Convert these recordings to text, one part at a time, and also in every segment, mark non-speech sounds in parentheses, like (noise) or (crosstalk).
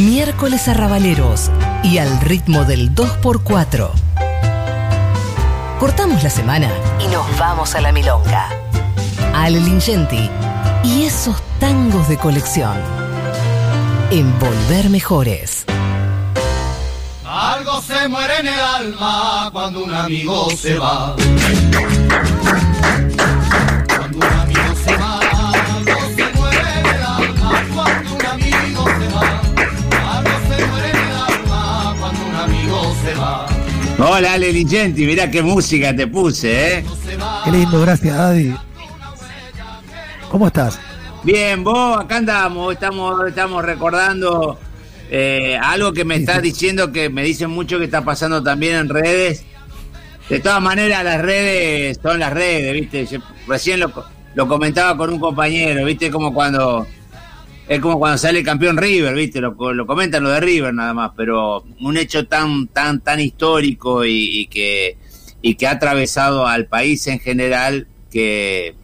Miércoles arrabaleros y al ritmo del 2x4. Cortamos la semana y nos vamos a la milonga. Ale Lingenti y esos tangos de colección. En Volver Mejores. Algo se muere en el alma cuando un amigo se va. Cuando un Hola, Ale Ligenti, mirá qué música te puse, ¿eh? Qué lindo, gracias, Adi. ¿Cómo estás? Bien, vos, acá andamos, estamos, estamos recordando eh, algo que me estás diciendo que me dicen mucho que está pasando también en redes. De todas maneras, las redes son las redes, ¿viste? Yo recién lo, lo comentaba con un compañero, ¿viste? Como cuando. Es como cuando sale campeón River, ¿viste? Lo, lo comentan lo de River nada más, pero un hecho tan, tan, tan histórico y, y que, y que ha atravesado al país en general que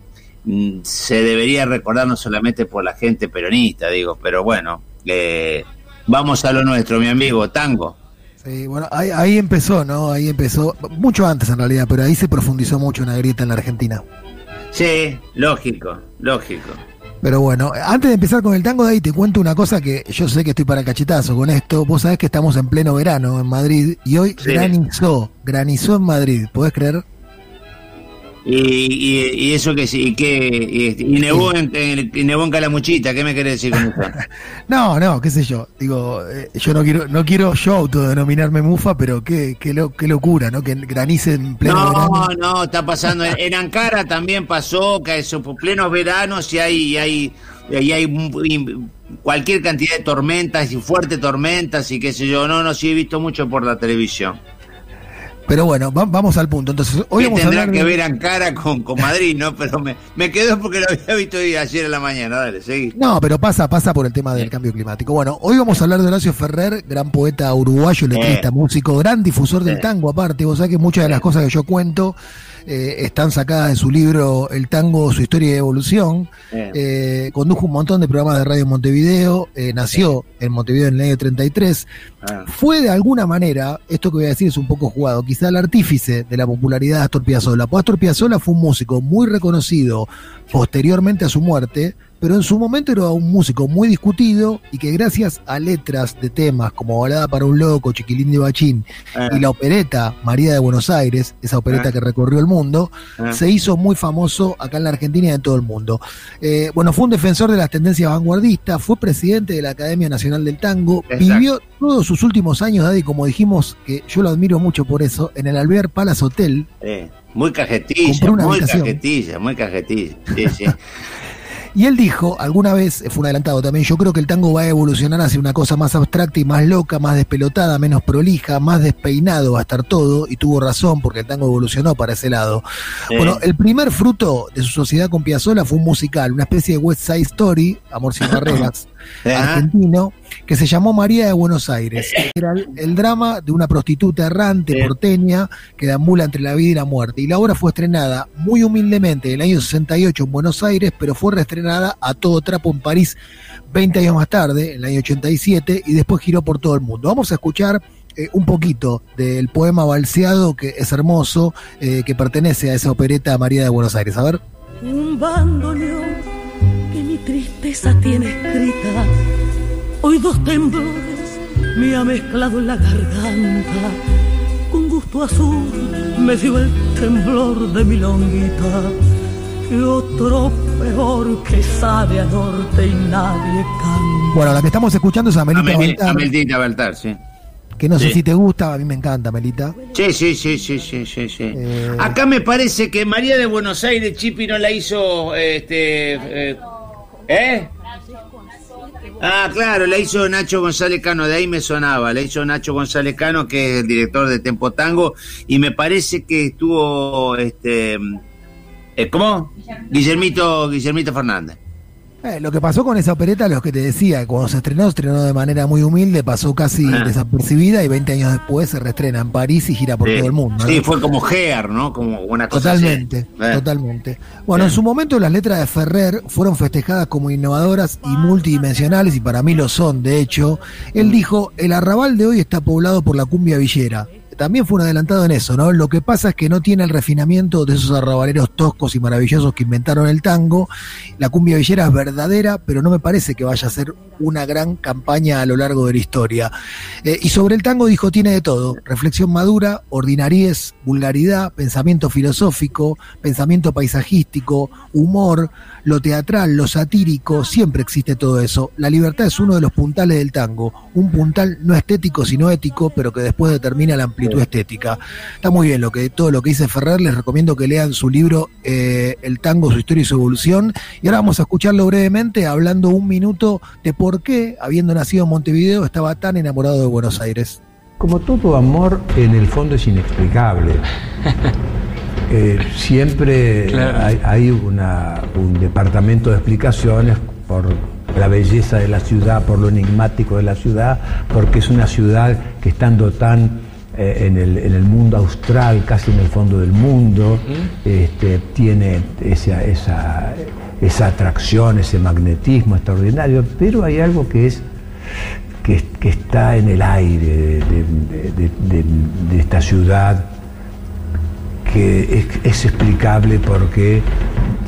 mm, se debería recordar no solamente por la gente peronista, digo, pero bueno, eh, vamos a lo nuestro, mi amigo, tango. Sí, bueno, ahí, ahí empezó, ¿no? Ahí empezó, mucho antes en realidad, pero ahí se profundizó mucho una grieta en la Argentina. Sí, lógico, lógico. Pero bueno, antes de empezar con el tango de ahí, te cuento una cosa que yo sé que estoy para cachetazo con esto. Vos sabés que estamos en pleno verano en Madrid y hoy Sí. granizó, granizó en Madrid, ¿podés creer? Y, y, y eso que sí, y que y, y nevó, en, en- y nevó en Calamuchita, ¿qué me querés decir con eso? (laughs) No, no, qué sé yo. Digo, eh, yo no quiero, no quiero yo autodenominarme mufa, pero qué, qué, lo- qué locura, ¿no? Que granice en pleno No, verano. no, está pasando. En, en Ankara también pasó que eso, por plenos veranos y hay, y hay, y hay cualquier cantidad de tormentas y fuertes tormentas y qué sé yo. No, no, sí he visto mucho por la televisión. Pero bueno, va- vamos al punto. Entonces, hoy ¿Qué vamos a tendrá hablar que ver Ankara con, con Madrid, no? Pero me, me quedó porque lo había visto hoy ayer en la mañana. Dale, seguí. No, pero pasa, pasa por el tema del cambio climático. Bueno, hoy vamos a hablar de Horacio Ferrer, gran poeta uruguayo, letrista, Eh. músico, gran difusor del Eh. tango, aparte. Vos sabés que muchas de las cosas que yo cuento eh, están sacadas de su libro El tango, su historia y evolución. Eh. Condujo un montón de programas de radio en Montevideo, eh, nació en Montevideo en el año 33. Ah. Fue de alguna manera, esto que voy a decir es un poco jugado, quizá el artífice de la popularidad de Astor Piazzolla. Pues Astor Piazzolla fue un músico muy reconocido posteriormente a su muerte, pero en su momento era un músico muy discutido y que gracias a letras de temas como Balada para un Loco, Chiquilín de Bachín Ah. y la opereta María de Buenos Aires, esa opereta Ah. que recorrió el mundo, Ah. se hizo muy famoso acá en la Argentina y en todo el mundo. Eh, bueno, fue un defensor de las tendencias vanguardistas, fue presidente de la Academia Nacional del Tango, Exacto. vivió todos sus últimos años, Daddy, como dijimos, que yo lo admiro mucho por eso, en el Alvear Palace Hotel. Eh, muy cajetilla, muy habitación. cajetilla, muy cajetilla. Sí, sí. (laughs) Y él dijo, alguna vez, fue un adelantado también, yo creo que el tango va a evolucionar hacia una cosa más abstracta y más loca, más despelotada, menos prolija, más despeinado va a estar todo, y tuvo razón porque el tango evolucionó para ese lado. Sí. Bueno, el primer fruto de su sociedad con Piazzolla fue un musical, una especie de West Side Story, Amor sin (laughs) barreras, argentino, que se llamó María de Buenos Aires. Era el, el drama de una prostituta errante Sí. porteña que deambula entre la vida y la muerte. Y la obra fue estrenada muy humildemente en el año 68 en Buenos Aires, pero fue reestrenada a todo trapo en París 20 años más tarde, en el año 87, y después giró por todo el mundo. Vamos a escuchar eh, un poquito del poema balseado, que es hermoso, eh, que pertenece a esa opereta María de Buenos Aires. A ver. un bandoneón que mi tristeza tiene escrita. Hoy dos temblores me ha mezclado en la garganta. Con gusto azul me dio el temblor de mi longuita. Y otro peor que sabe a norte y nadie canta. Bueno, la que estamos escuchando es Amelita Amel- Baltar, Amelita Baltar, sí. que no sé si te gusta, a mí me encanta, Amelita. Sí, sí, sí, sí, sí, sí, sí. Eh. Acá me parece que María de Buenos Aires, Chipi, no la hizo, este, eh, ¿eh? Ah, claro, la hizo Nacho González Cano, de ahí me sonaba, la hizo Nacho González Cano, que es el director de Tempo Tango, y me parece que estuvo, este, eh, ¿cómo? Guillermito, Guillermito Fernández. Eh, lo que pasó con esa opereta, lo que te decía, cuando se estrenó, se estrenó de manera muy humilde, pasó casi Ah. desapercibida y 20 años después se reestrena en París y gira por Sí. todo el mundo. ¿no? Sí, fue como Gear, ¿no? Como una cosa Totalmente, así. Eh. totalmente. Bueno, en su momento las letras de Ferrer fueron festejadas como innovadoras y multidimensionales y para mí lo son, de hecho. Él dijo, el arrabal de hoy está poblado por la cumbia villera. También fue un adelantado en eso, ¿no? Lo que pasa es que no tiene el refinamiento de esos arrabaleros toscos y maravillosos que inventaron el tango. La cumbia villera es verdadera, pero no me parece que vaya a ser una gran campaña a lo largo de la historia. Eh, y sobre el tango dijo, tiene de todo, reflexión madura, ordinariez, vulgaridad, pensamiento filosófico, pensamiento paisajístico, humor, lo teatral, lo satírico, siempre existe todo eso. La libertad es uno de los puntales del tango, un puntal no estético sino ético, pero que después determina la amplitud estética. Está muy bien lo que todo lo que dice Ferrer, les recomiendo que lean su libro eh, El tango, su historia y su evolución. Y ahora vamos a escucharlo brevemente hablando un minuto de por qué, habiendo nacido en Montevideo, estaba tan enamorado de Buenos Aires. Como todo amor, en el fondo es inexplicable. (laughs) Eh, siempre Claro. hay, hay una- un departamento de explicaciones por la belleza de la ciudad, por lo enigmático de la ciudad, porque es una ciudad que estando tan eh, en, el, en el mundo austral, casi en el fondo del mundo, este, tiene esa, esa, esa atracción, ese magnetismo extraordinario, pero hay algo que es que, que está en el aire de, de- de- de- de esta ciudad, que es, es explicable porque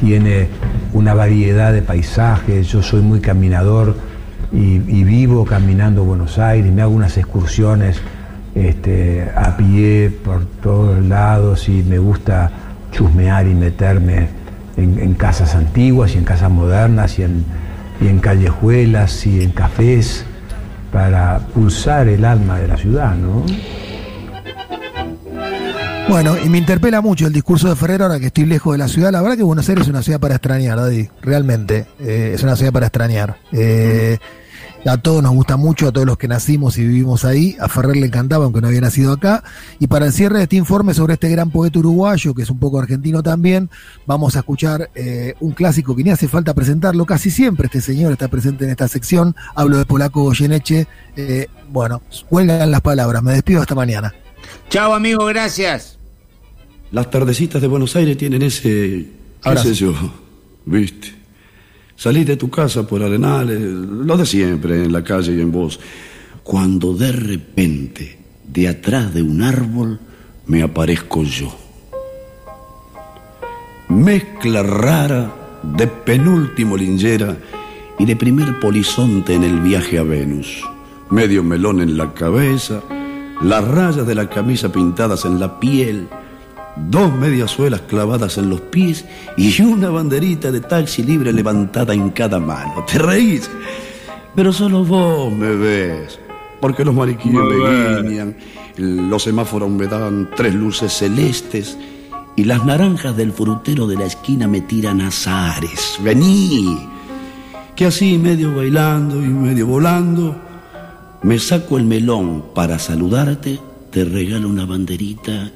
tiene una variedad de paisajes, yo soy muy caminador y, y vivo caminando Buenos Aires, me hago unas excursiones este, a pie por todos lados y me gusta chusmear y meterme en, casas antiguas y en casas modernas y en, y en callejuelas y en cafés para pulsar el alma de la ciudad, ¿no? Bueno, y me interpela mucho el discurso de Ferrer ahora que estoy lejos de la ciudad. La verdad que Buenos Aires es una ciudad para extrañar, Daddy. Realmente. eh, es una ciudad para extrañar. Eh, a todos nos gusta mucho, a todos los que nacimos y vivimos ahí. A Ferrer le encantaba, aunque no había nacido acá. Y para el cierre de este informe sobre este gran poeta uruguayo, que es un poco argentino también, vamos a escuchar eh, un clásico que ni hace falta presentarlo. Casi siempre este señor está presente en esta sección. Hablo de Polaco Goyeneche. Eh, bueno, huelgan las palabras. Me despido hasta mañana. Chao, amigo, gracias. Las tardecitas de Buenos Aires tienen ese, qué sé yo, viste. Salís de tu casa por Arenales, lo de siempre, en la calle y en vos. Cuando de repente, de atrás de un árbol, me aparezco yo. Mezcla rara de penúltimo lingera y de primer polizonte en el viaje a Venus. Medio melón en la cabeza, las rayas de la camisa pintadas en la piel, dos mediasuelas clavadas en los pies y una banderita de taxi libre levantada en cada mano. ¿Te reís? Pero solo vos me ves, porque los mariquíes me guiñan, los semáforos me dan tres luces celestes y las naranjas del frutero de la esquina me tiran azares. Vení, que así medio bailando y medio volando, me saco el melón para saludarte, te regalo una banderita